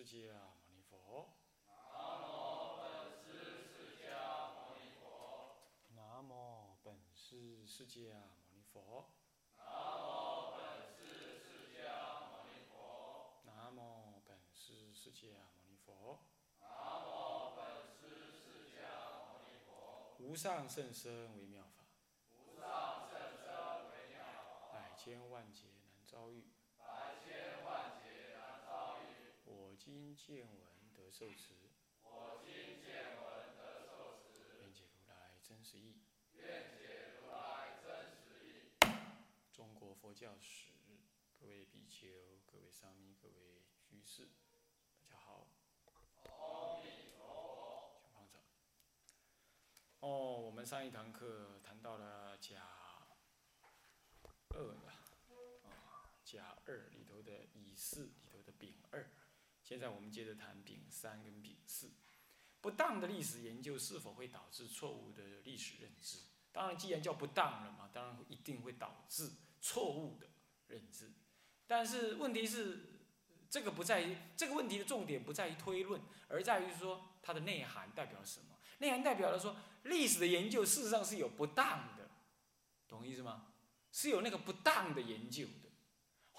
释迦牟尼佛。南无本师释迦牟尼佛。南无本师释迦牟尼佛。无上甚深微妙法。百千万劫难遭遇。见闻得受持我今见闻得受持。愿解如来真实义。中国佛教史，各位比丘、各位沙弥、各位居士，大家好。请放掌。哦，我们上一堂课谈到了甲二，啊，甲二里头的乙四里头的丙二，现在我们接着谈丙三跟丙四。不当的历史研究是否会导致错误的历史认知？当然，既然叫不当了嘛，当然一定会导致错误的认知。但是问题是，这个不在于这个问题的重点不在于推论，而在于说它的内涵代表了什么？内涵代表了说历史的研究事实上是有不当的，懂意思吗？是有那个不当的研究的。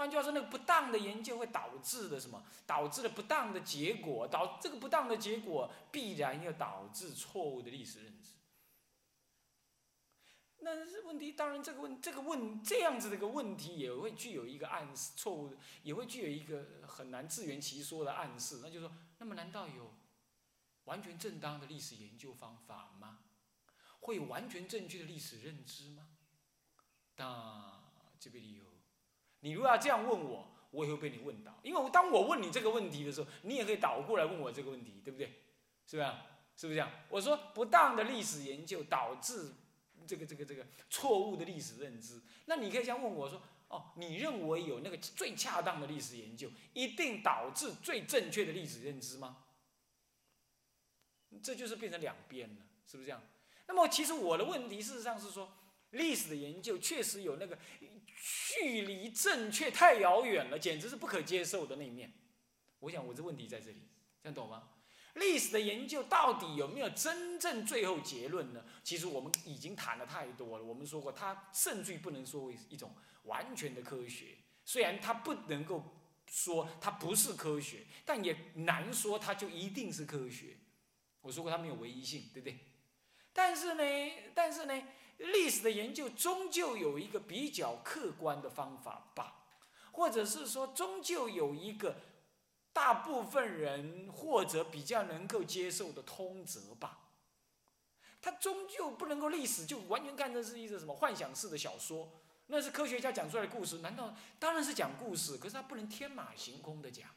换句话说，那个不当的研究会导致的什么？导致了不当的结果，导这个不当的结果必然要导致错误的历史认知。那问题，当然这个问这个问这样子的一个问题也会具有一个暗示，错误的也会具有一个很难自圆其说的暗示。那就是说，那么难道有完全正当的历史研究方法吗？会有完全正确的历史认知吗？那这个理由，你如果要这样问我，我也会被你问到。因为当我问你这个问题的时候，你也可以倒过来问我这个问题，对不对？是不是？是不是这样？我说不当的历史研究导致这个这个这个错误的历史认知，那你可以这样问我说：哦，你认为有那个最恰当的历史研究，一定导致最正确的历史认知吗？这就是变成两边了，是不是这样？那么其实我的问题事实上是说，历史的研究确实有那个距离正确太遥远了，简直是不可接受的那一面。我想我这问题在这里，这样懂吗？历史的研究到底有没有真正最后结论呢？其实我们已经谈的太多了。我们说过，它甚至于不能说为一种完全的科学，虽然它不能够说它不是科学，但也难说它就一定是科学。我说过它没有唯一性，对不对？但是呢，但是呢，历史的研究终究有一个比较客观的方法吧，或者是说，终究有一个。大部分人或者比较能够接受的通则吧，他终究不能够历史就完全看成是一个什么幻想式的小说，那是科学家讲出来的故事，难道当然是讲故事？可是他不能天马行空的讲，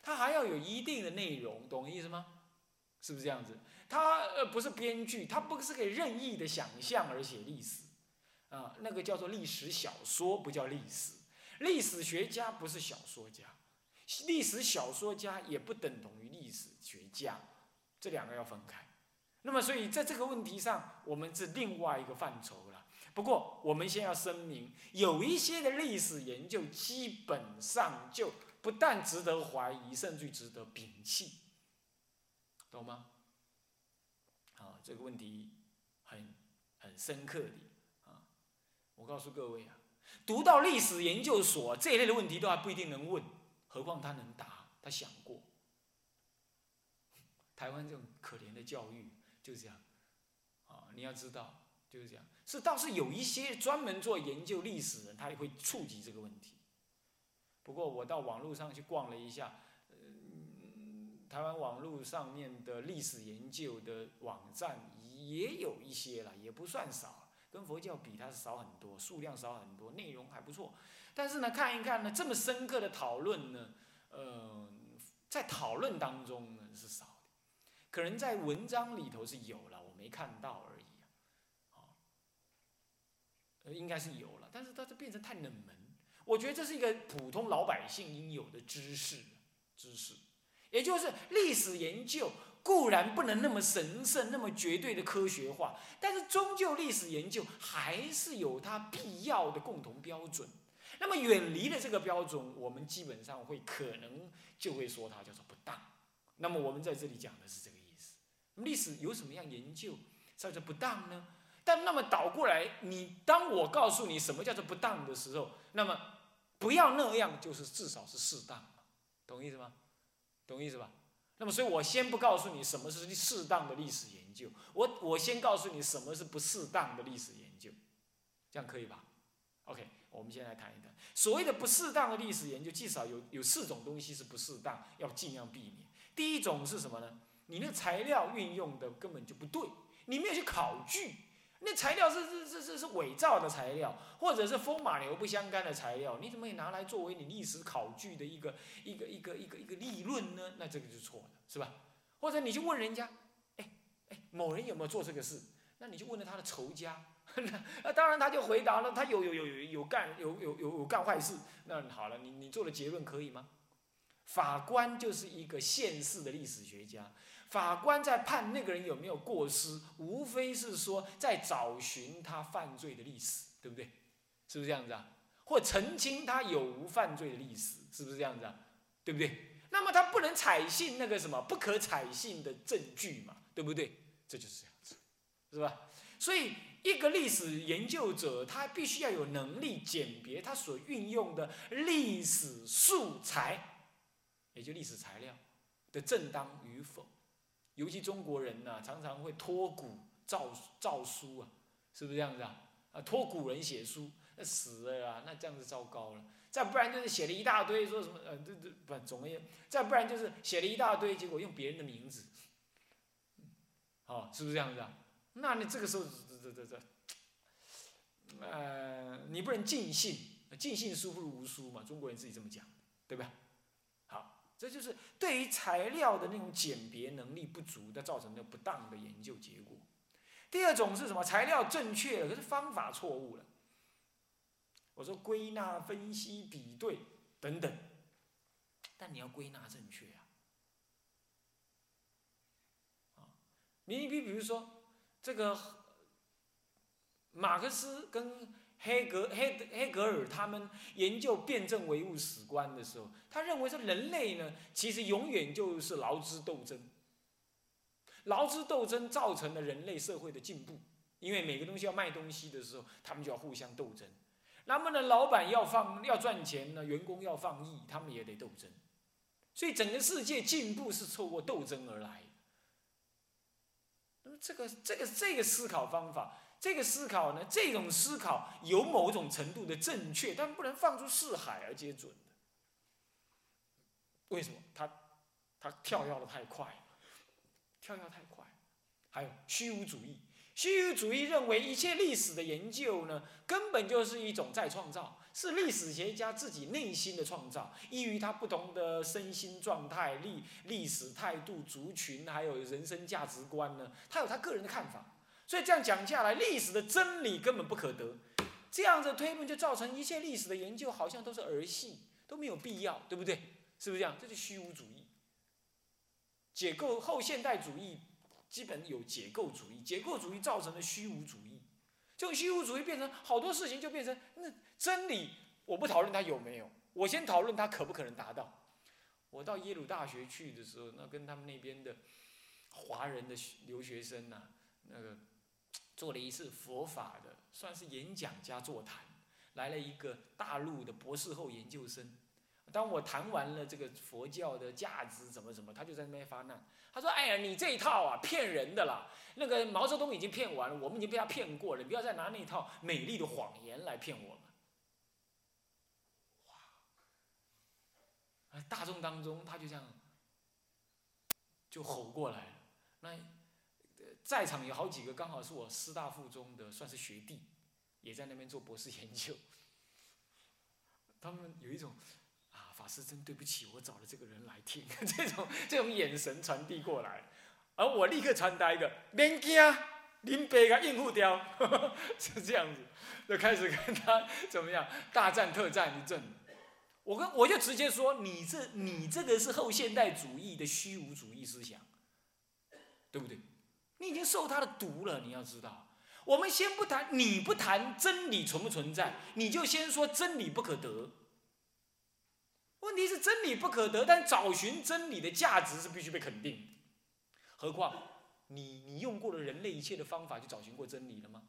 他还要有一定的内容，懂意思吗？是不是这样子？他呃不是编剧，他不是可以任意的想象而写历史，啊，那个叫做历史小说，不叫历史。历史学家不是小说家。历史小说家也不等同于历史学家，这两个要分开。那么，所以在这个问题上，我们是另外一个范畴了。不过，我们先要声明，有一些的历史研究基本上就不但值得怀疑，甚至值得摒弃，懂吗？啊，这个问题很很深刻的啊。我告诉各位啊，读到历史研究所这一类的问题，都还不一定能问。何况他能答，他想过。台湾这种可怜的教育就是这样，啊，你要知道就是这样。是倒是有一些专门做研究历史人，他也会触及这个问题。不过我到网络上去逛了一下，台湾网络上面的历史研究的网站也有一些了，也不算少，跟佛教比它是少很多，数量少很多，内容还不错。但是呢，看一看呢，这么深刻的讨论呢，呃，在讨论当中呢是少的，可能在文章里头是有了，我没看到而已啊，呃，应该是有了，但是它就变成太冷门。我觉得这是一个普通老百姓应有的知识，知识，也就是历史研究固然不能那么神圣、那么绝对的科学化，但是终究历史研究还是有它必要的共同标准。那么远离了这个标准，我们基本上会可能就会说它叫做不当。那么我们在这里讲的是这个意思。历史有什么样研究叫做不当呢？但那么倒过来，你当我告诉你什么叫做不当的时候，那么不要那样，就是至少是适当，懂意思吗？懂意思吧？那么所以我先不告诉你什么是适当的历史研究，我我先告诉你什么是不适当的历史研究，这样可以吧？OK。我们先来谈一谈所谓的不适当的历史研究，至少有有四种东西是不适当，要尽量避免。第一种是什么呢？你那材料运用的根本就不对，你没有去考据，那材料是是是是是伪造的材料，或者是风马牛不相干的材料，你怎么也拿来作为你历史考据的一个一个一个一个一个立论呢？那这个就错的，是吧？或者你去问人家，哎哎，某人有没有做这个事？那你就问了他的仇家。那当然，他就回答了，他有有有有有干有有有有干坏事。那好了，你你做的结论可以吗？法官就是一个现世的历史学家，法官在判那个人有没有过失，无非是说在找寻他犯罪的历史，对不对？是不是这样子啊？或澄清他有无犯罪的历史，是不是这样子啊？对不对？那么他不能采信那个什么不可采信的证据嘛，对不对？这就是这样子，是吧？所以。一个历史研究者，他必须要有能力鉴别他所运用的历史素材，也就历史材料的正当与否。尤其中国人呐，常常会托古造造书啊，是不是这样子啊？啊，托古人写书，那死了啊，那这样子糟糕了。再不然就是写了一大堆，说什么呃，这这不总而言再不然就是写了一大堆，结果用别人的名字，哦，是不是这样子啊？那你这个时候这。这这这，呃，你不能尽信，尽信书不如无书嘛，中国人自己这么讲，对吧？这就是对于材料的那种鉴别能力不足的造成的不当的研究结果。第二种是什么？材料正确，可是方法错误了。我说归纳、分析、比对等等，但你要归纳正确啊。啊，你比比如说这个。马克思跟黑格黑黑格尔他们研究辩证唯物史观的时候，他认为说人类呢，其实永远就是劳资斗争。劳资斗争造成了人类社会的进步，因为每个东西要卖东西的时候，他们就要互相斗争。那么呢，老板要放要赚钱呢，员工要放逸，他们也得斗争。所以整个世界进步是透过斗争而来。那么这个这个这个思考方法。这个思考呢，这种思考有某种程度的正确，但不能放诸四海而皆准的。为什么？他他跳跃的太快，跳跃太快。还有虚无主义，虚无主义认为一切历史的研究呢，根本就是一种再创造，是历史学家自己内心的创造，依于他不同的身心状态、历历史态度、族群，还有人生价值观呢，他有他个人的看法。所以这样讲下来，历史的真理根本不可得，这样子推论就造成一切历史的研究好像都是儿戏，都没有必要，对不对？是不是这样？这就虚无主义。解构后现代主义基本有解构主义，解构主义造成了虚无主义，这种虚无主义变成好多事情就变成那真理，我不讨论它有没有，我先讨论它可不可能达到。我到耶鲁大学去的时候，那跟他们那边的华人的留学生呐，那个。做了一次佛法的，算是演讲加座谈，来了一个大陆的博士后研究生。当我谈完了这个佛教的价值怎么怎么，他就在那边发难。他说：“哎呀，你这一套啊，骗人的啦！那个毛泽东已经骗完了，我们已经被他骗过了，不要再拿那套美丽的谎言来骗我们。”哇！大众当中，他就这样就吼过来了。那。在场有好几个，刚好是我师大附中的，算是学弟，也在那边做博士研究。他们有一种啊，法师真对不起，我找了这个人来听，这种这种眼神传递过来，而我立刻传达一个，免惊，林北给应付掉，是这样子，就开始跟他怎么样大战特战一阵。我跟我就直接说，你这你这个是后现代主义的虚无主义思想，对不对？你已经受他的毒了，你要知道，我们先不谈，你不谈真理存不存在，你就先说真理不可得。问题是真理不可得，但找寻真理的价值是必须被肯定。何况你你用过了人类一切的方法去找寻过真理了吗？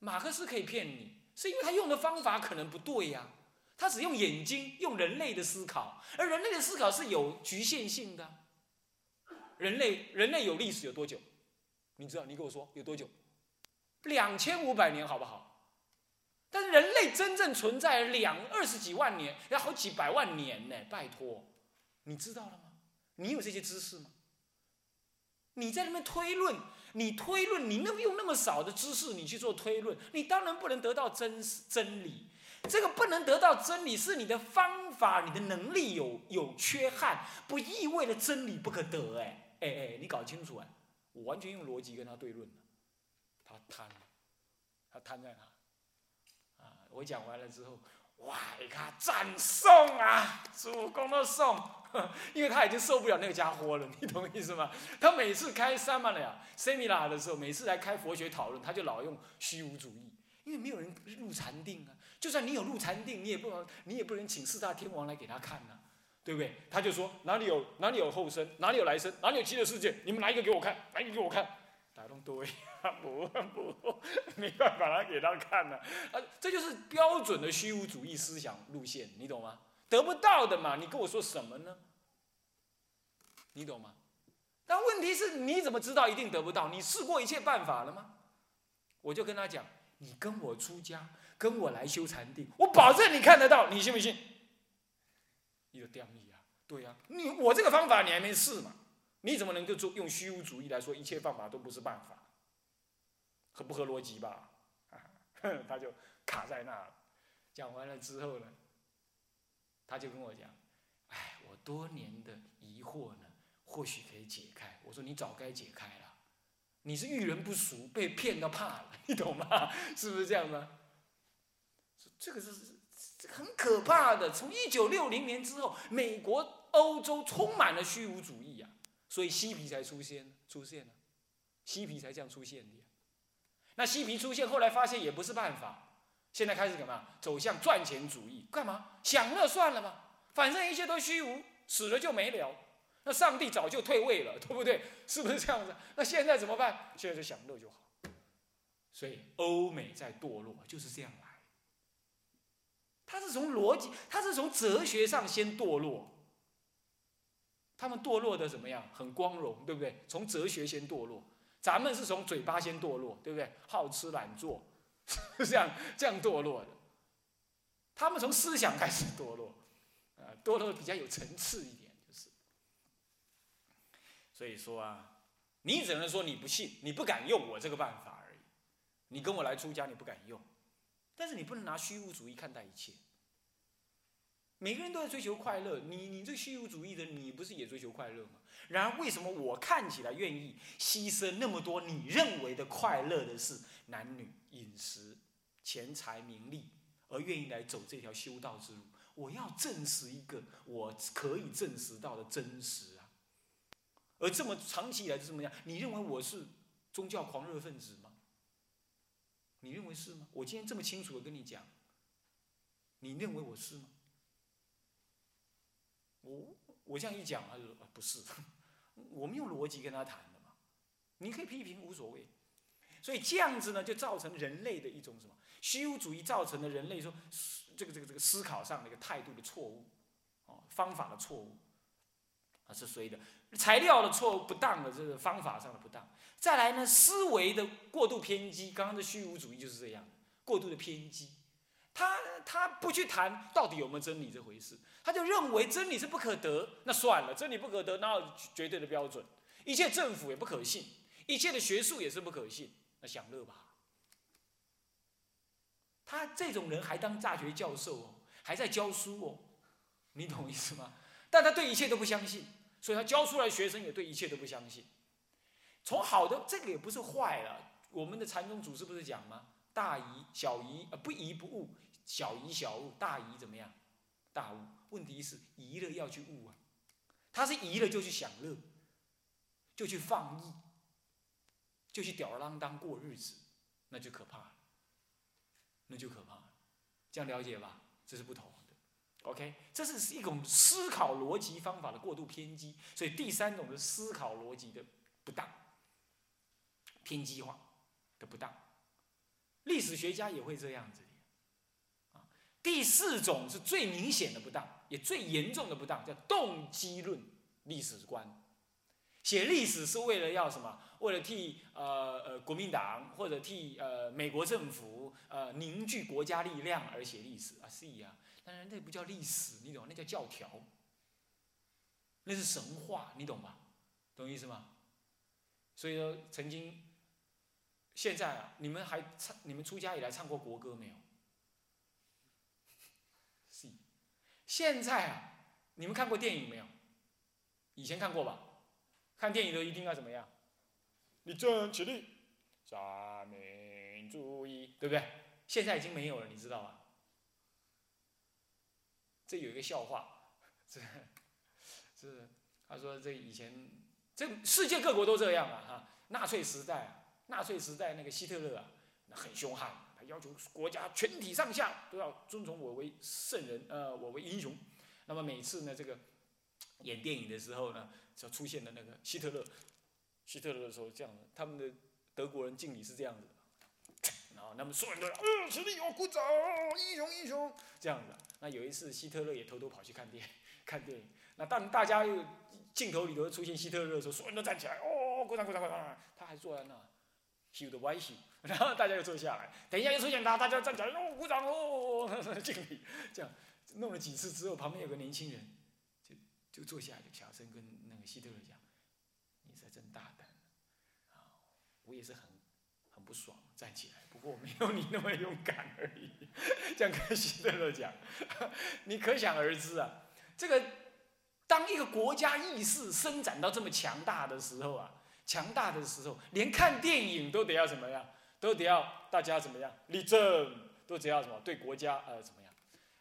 马克思可以骗你，是因为他用的方法可能不对呀。他只用眼睛，用人类的思考，而人类的思考是有局限性的。人类人类有历史有多久？你知道？你跟我说有多久？两千五百年，好不好？但是人类真正存在两二十几万年，要好几百万年呢！拜托，你知道了吗？你有这些知识吗？你在那边推论，你推论，你那用那么少的知识，你去做推论，你当然不能得到真真理。这个不能得到真理，是你的方法、你的能力有有缺憾，不意味着真理不可得。哎哎哎，你搞清楚啊！我完全用逻辑跟他对论他贪，他贪在哪？啊！我讲完了之后，哇！你看赞颂啊，主公的颂，因为他已经受不了那个家伙了，你懂意思吗？他每次开三曼了呀，seminar 的时候，每次来开佛学讨论，他就老用虚无主义，因为没有人入禅定啊。就算你有入禅定，你也不能，你也不能请四大天王来给他看呐，对不对？他就说哪里有哪里有后生，哪里有来生，哪里有极乐世界，你们拿一个给我看，拿一个给我看。打动对，不 不，没办法拿给他看了。啊，这就是标准的虚无主义思想路线，你懂吗？得不到的嘛，你跟我说什么呢？你懂吗？但问题是，你怎么知道一定得不到？你试过一切办法了吗？我就跟他讲，你跟我出家。跟我来修禅定，我保证你看得到，你信不信？你就定义啊，对呀，你我这个方法你还没试嘛？你怎么能够做用虚无主义来说一切方法都不是办法？合不合逻辑吧？他就卡在那了。讲完了之后呢，他就跟我讲：“哎，我多年的疑惑呢，或许可以解开。”我说：“你早该解开了，你是遇人不淑，被骗到怕了，你懂吗？是不是这样呢？”这个是这很可怕的。从一九六零年之后，美国、欧洲充满了虚无主义呀，所以嬉皮才出现，出现了，嬉皮才这样出现的。那嬉皮出现，后来发现也不是办法，现在开始干嘛？走向赚钱主义，干嘛？享乐算了吧，反正一切都虚无，死了就没了。那上帝早就退位了，对不对？是不是这样子？那现在怎么办？现在就享乐就好。所以欧美在堕落，就是这样来。他是从逻辑，他是从哲学上先堕落。他们堕落的怎么样？很光荣，对不对？从哲学先堕落，咱们是从嘴巴先堕落，对不对？好吃懒做，这样这样堕落的。他们从思想开始堕落，啊，堕落比较有层次一点，就是。所以说啊，你只能说你不信，你不敢用我这个办法而已。你跟我来出家，你不敢用。但是你不能拿虚无主义看待一切。每个人都在追求快乐，你你这虚无主义的，你不是也追求快乐吗？然而为什么我看起来愿意牺牲那么多你认为的快乐的事，男女、饮食、钱财、名利，而愿意来走这条修道之路？我要证实一个我可以证实到的真实啊！而这么长期以来是怎么样？你认为我是宗教狂热分子吗？你认为是吗？我今天这么清楚的跟你讲，你认为我是吗？我我这样一讲，他就说不是，我们用逻辑跟他谈的嘛。你可以批评无所谓，所以这样子呢，就造成人类的一种什么虚无主义造成的人类说这个这个这个思考上的一个态度的错误，哦，方法的错误，啊是谁的？材料的错误不当的这个方法上的不当。再来呢，思维的过度偏激，刚刚的虚无主义就是这样，过度的偏激，他他不去谈到底有没有真理这回事，他就认为真理是不可得，那算了，真理不可得，哪有绝对的标准？一切政府也不可信，一切的学术也是不可信，那享乐吧。他这种人还当大学教授哦，还在教书哦，你懂意思吗？但他对一切都不相信，所以他教出来学生也对一切都不相信。从好的这个也不是坏了，我们的禅宗祖师不是讲吗？大疑小疑呃不疑不悟，小疑小悟，大疑怎么样？大悟。问题是疑了要去悟啊，他是疑了就去享乐，就去放逸，就去吊儿郎当过日子，那就可怕了，那就可怕了，这样了解吧？这是不同的，OK，这是一种思考逻辑方法的过度偏激，所以第三种是思考逻辑的不当、偏激化的不当，历史学家也会这样子。第四种是最明显的不当，也最严重的不当，叫动机论历史观。写历史是为了要什么？为了替呃呃国民党或者替呃美国政府呃凝聚国家力量而写历史啊？是啊，当然那不叫历史，你懂？那叫教条，那是神话，你懂吧？懂意思吗？所以说，曾经，现在啊，你们还唱，你们出家以来唱过国歌没有？现在啊，你们看过电影没有？以前看过吧？看电影都一定要怎么样？你站起立，三民主义，对不对？现在已经没有了，你知道吗？这有一个笑话，这这他说这以前这世界各国都这样啊哈。纳粹时代，纳粹时代那个希特勒啊，那很凶悍。他要求国家全体上下都要尊崇我为圣人，呃，我为英雄。那么每次呢，这个演电影的时候呢，就出现了那个希特勒，希特勒的时候这样的，他们的德国人敬礼是这样子的，然后他们所有人都，呃，起立，我鼓掌，英雄英雄，这样子。那有一次希特勒也偷偷跑去看电 看电影，那当大家又镜头里头出现希特勒的时候，所有人都站起来，哦，鼓掌鼓掌鼓掌，他还坐在那，秀的歪秀。然后大家又坐下来，等一下又出现他，大家站起来，哦，鼓掌哦，敬礼，这样弄了几次之后，旁边有个年轻人，就就坐下来，就小声跟那个希特勒讲：“你是真大胆啊！我也是很很不爽，站起来，不过我没有你那么勇敢而已。”这样跟希特勒讲，你可想而知啊，这个当一个国家意识伸展到这么强大的时候啊，强大的时候，连看电影都得要怎么样？都得要大家怎么样立正，都得要什么对国家呃怎么样？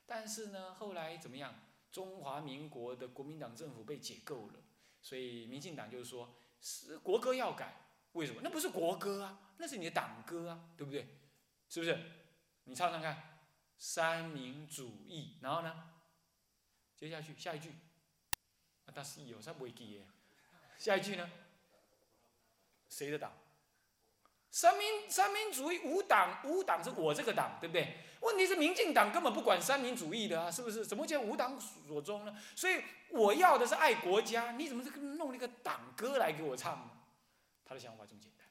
但是呢，后来怎么样？中华民国的国民党政府被解构了，所以民进党就是说，是国歌要改。为什么？那不是国歌啊，那是你的党歌啊，对不对？是不是？你唱唱看，三民主义，然后呢？接下去下一句，啊，他是有啥不会记耶？下一句呢？谁的党？三民三民主义无党无党是我这个党对不对？问题是民进党根本不管三民主义的啊，是不是？怎么叫无党所宗呢？所以我要的是爱国家，你怎么这弄了一个党歌来给我唱呢？他的想法这么简单。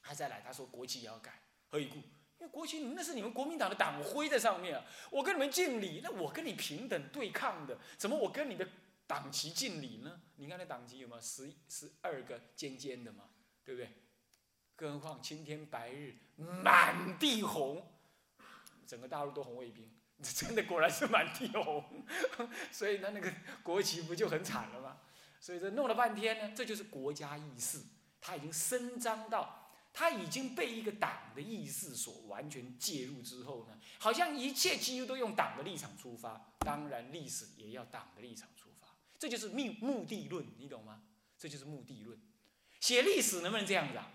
他再来，他说国旗也要改，何以故？因为国旗那是你们国民党的党徽在上面啊，我跟你们敬礼，那我跟你平等对抗的，怎么我跟你的党旗敬礼呢？你看那党旗有没有十十二个尖尖的嘛？对不对？更何况青天白日满地红，整个大陆都红卫兵，真的果然是满地红，所以呢，那个国旗不就很惨了吗？所以这弄了半天呢，这就是国家意识，它已经伸张到，它已经被一个党的意识所完全介入之后呢，好像一切几乎都用党的立场出发，当然历史也要党的立场，这就是目目的论，你懂吗？这就是目的论，写历史能不能这样子啊？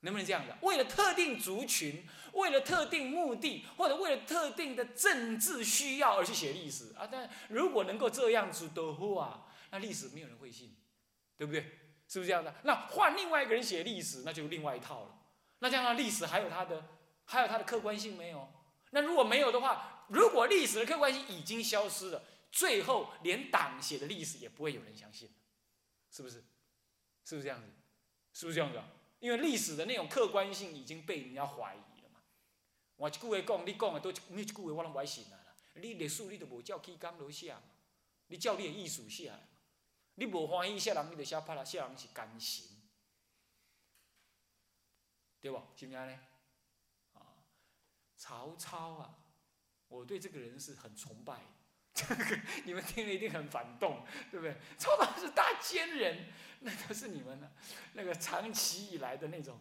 能不能这样子？为了特定族群，为了特定目的，或者为了特定的政治需要而去写历史啊？但如果能够这样子的话，那历史没有人会信，对不对？是不是这样的？那换另外一个人写历史，那就另外一套了。那这样的历史还有它的，还有它的客观性没有？那如果没有的话，如果历史的客观性已经消失了，最后连党写的历史也不会有人相信，是不是？是不是这样子？是不是这样子？因为历史的那种客观性已经被人家怀疑了嘛。我一句话讲，你讲的都每一句话我拢不爱信啦。你历史你都无照起纲落写嘛，你照你的意思写嘛。你无欢喜写人，你就写拍啦，写人是甘心，对不？是不是呢？啊，曹操啊，我对这个人是很崇拜。这 个你们听了一定很反动，对不对？曹操是大奸人，那都是你们的那个长期以来的那种。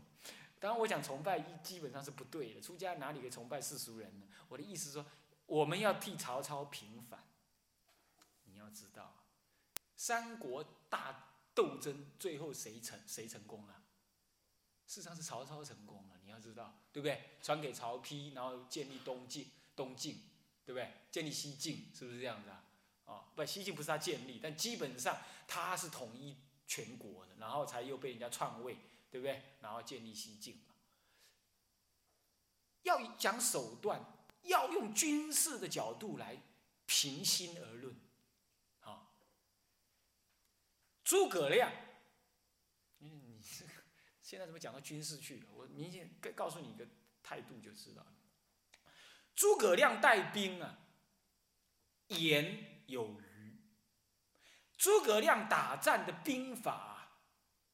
当然，我讲崇拜一基本上是不对的。出家哪里可以崇拜世俗人呢？我的意思说，我们要替曹操平反。你要知道，三国大斗争最后谁成谁成功了？事实上是曹操成功了，你要知道，对不对？传给曹丕，然后建立东晋，东晋，对不对？建立西晋，是不是这样子啊？啊，不，西晋不是他建立，但基本上他是统一全国的，然后才又被人家篡位，对不对？然后建立西晋嘛。要讲手段，要用军事的角度来平心而论，啊，诸葛亮，嗯，你这个现在怎么讲到军事去了？我明显告告诉你一个态度就知道了。诸葛亮带兵啊，言有余。诸葛亮打战的兵法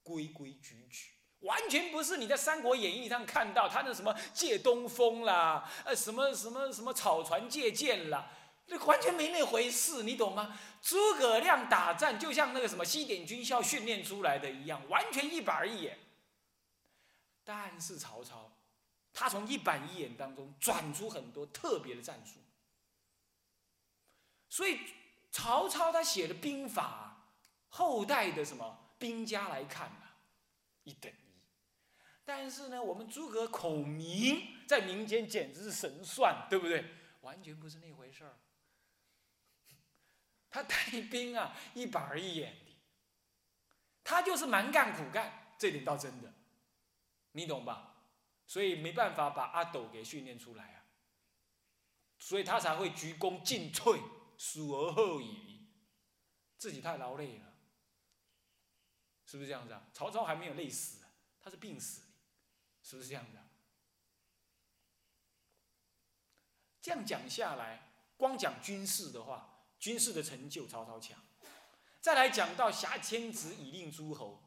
规规矩矩。完全不是你在《三国演义》上看到他那什么借东风啦，呃，什么什么什么草船借箭啦，那完全没那回事，你懂吗？诸葛亮打战就像那个什么西点军校训练出来的一样，完全一板一眼。但是曹操，他从一板一眼当中转出很多特别的战术，所以曹操他写的兵法，后代的什么兵家来看啊，一等一。但是呢，我们诸葛孔明在民间简直是神算，对不对？完全不是那回事儿。他带兵啊，一板一眼的，他就是蛮干苦干，这点倒真的，你懂吧？所以没办法把阿斗给训练出来啊，所以他才会鞠躬尽瘁，死而后已，自己太劳累了，是不是这样子啊？曹操还没有累死，他是病死。是不是这样子啊？这样讲下来，光讲军事的话，军事的成就曹操强。再来讲到挟天子以令诸侯，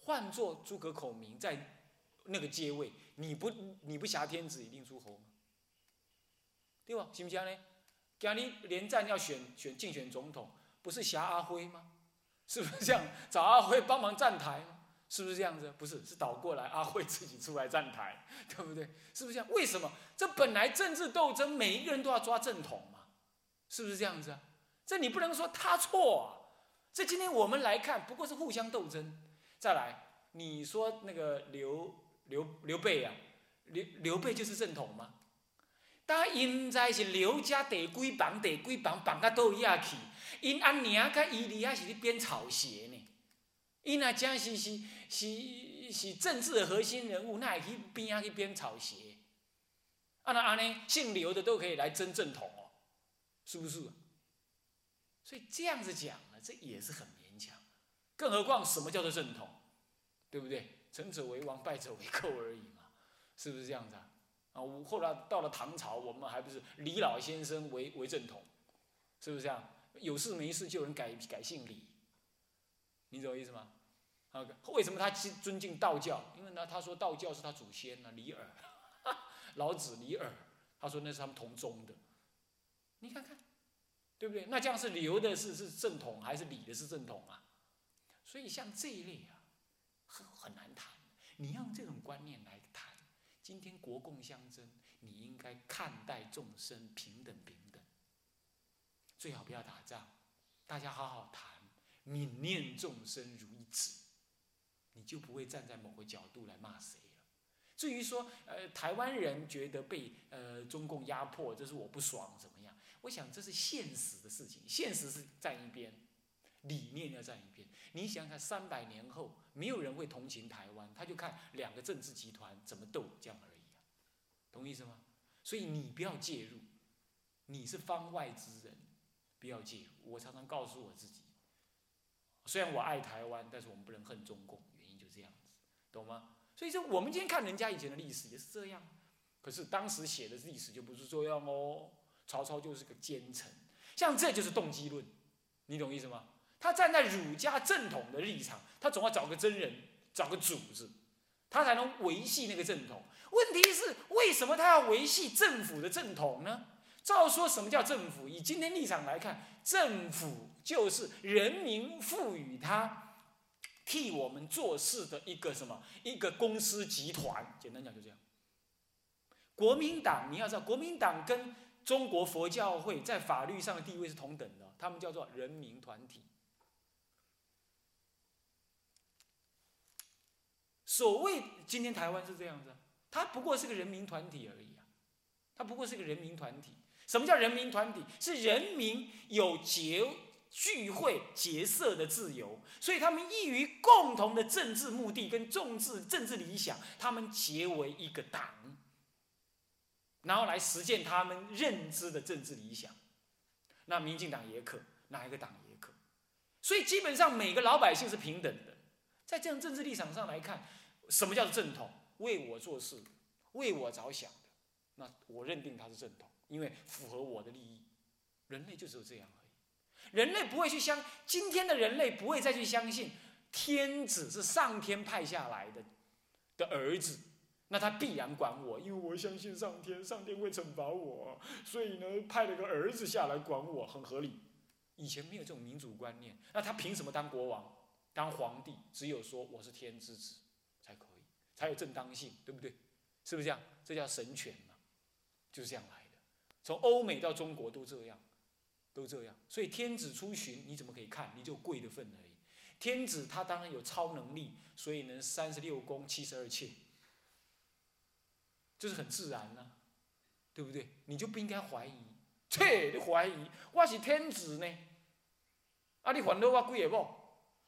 换做诸葛孔明在那个阶位，你不你不挟天子以令诸侯吗？对吧？行不行呢？今日连战要选选竞选总统，不是挟阿辉吗？是不是这样？找阿辉帮忙站台吗？是不是这样子？不是，是倒过来，阿辉自己出来站台，对不对？是不是这样？为什么？这本来政治斗争，每一个人都要抓正统嘛，是不是这样子啊？这你不能说他错啊。这今天我们来看，不过是互相斗争。再来，你说那个刘刘刘备啊，刘刘备就是正统吗？但因在是刘家得归绑，得归绑，绑到都亚去，因阿娘甲伊利亚是咧编草鞋呢。因那真是是是是政治的核心人物，那会去边啊去编草鞋？啊那安尼姓刘的都可以来争正统哦，是不是？所以这样子讲呢，这也是很勉强。更何况什么叫做正统？对不对？成者为王，败者为寇而已嘛，是不是这样子啊？啊，我后来到了唐朝，我们还不是李老先生为为正统？是不是这样？有事没事就有人改改姓李。你懂我意思吗？啊，为什么他尊尊敬道教？因为呢，他说道教是他祖先呢，李耳，老子李耳，他说那是他们同宗的。你看看，对不对？那这样是刘的是是正统，还是李的是正统啊？所以像这一类啊，很很难谈。你用这种观念来谈，今天国共相争，你应该看待众生平等平等，最好不要打仗，大家好好谈。泯念众生如一子，你就不会站在某个角度来骂谁了。至于说，呃，台湾人觉得被呃中共压迫，这是我不爽，怎么样？我想这是现实的事情，现实是站一边，理念要站一边。你想想，三百年后，没有人会同情台湾，他就看两个政治集团怎么斗，这样而已啊，懂意思吗？所以你不要介入，你是方外之人，不要介入。我常常告诉我自己。虽然我爱台湾，但是我们不能恨中共，原因就这样子，懂吗？所以说，我们今天看人家以前的历史也是这样，可是当时写的历史就不是这样哦。曹操就是个奸臣，像这就是动机论，你懂意思吗？他站在儒家正统的立场，他总要找个真人，找个主子，他才能维系那个正统。问题是，为什么他要维系政府的正统呢？照说，什么叫政府？以今天立场来看，政府就是人民赋予他替我们做事的一个什么？一个公司集团。简单讲就这样。国民党，你要知道，国民党跟中国佛教会在法律上的地位是同等的，他们叫做人民团体。所谓今天台湾是这样子，它不过是个人民团体而已啊，它不过是个人民团体。什么叫人民团体？是人民有结聚会结社的自由，所以他们异于共同的政治目的跟政治政治理想，他们结为一个党，然后来实践他们认知的政治理想。那民进党也可，哪一个党也可，所以基本上每个老百姓是平等的。在这样政治立场上来看，什么叫做正统？为我做事，为我着想的，那我认定他是正统，因为符合我的利益。人类就只有这样而已。人类不会去相，今天的人类不会再去相信天子是上天派下来的的儿子，那他必然管我，因为我相信上天，上天会惩罚我，所以呢派了个儿子下来管我，很合理。以前没有这种民主观念，那他凭什么当国王？当皇帝只有说我是天之子，才有正当性，对不对？是不是这样？这叫神权嘛，就是这样来的。从欧美到中国都这样，都这样。所以天子出巡，你怎么可以看？你就贵的份而已。天子他当然有超能力，所以能三十六宫七十二妾，这是很自然呐，对不对？你就不应该怀疑，切，你怀疑我是天子呢？啊，你还了我几个某？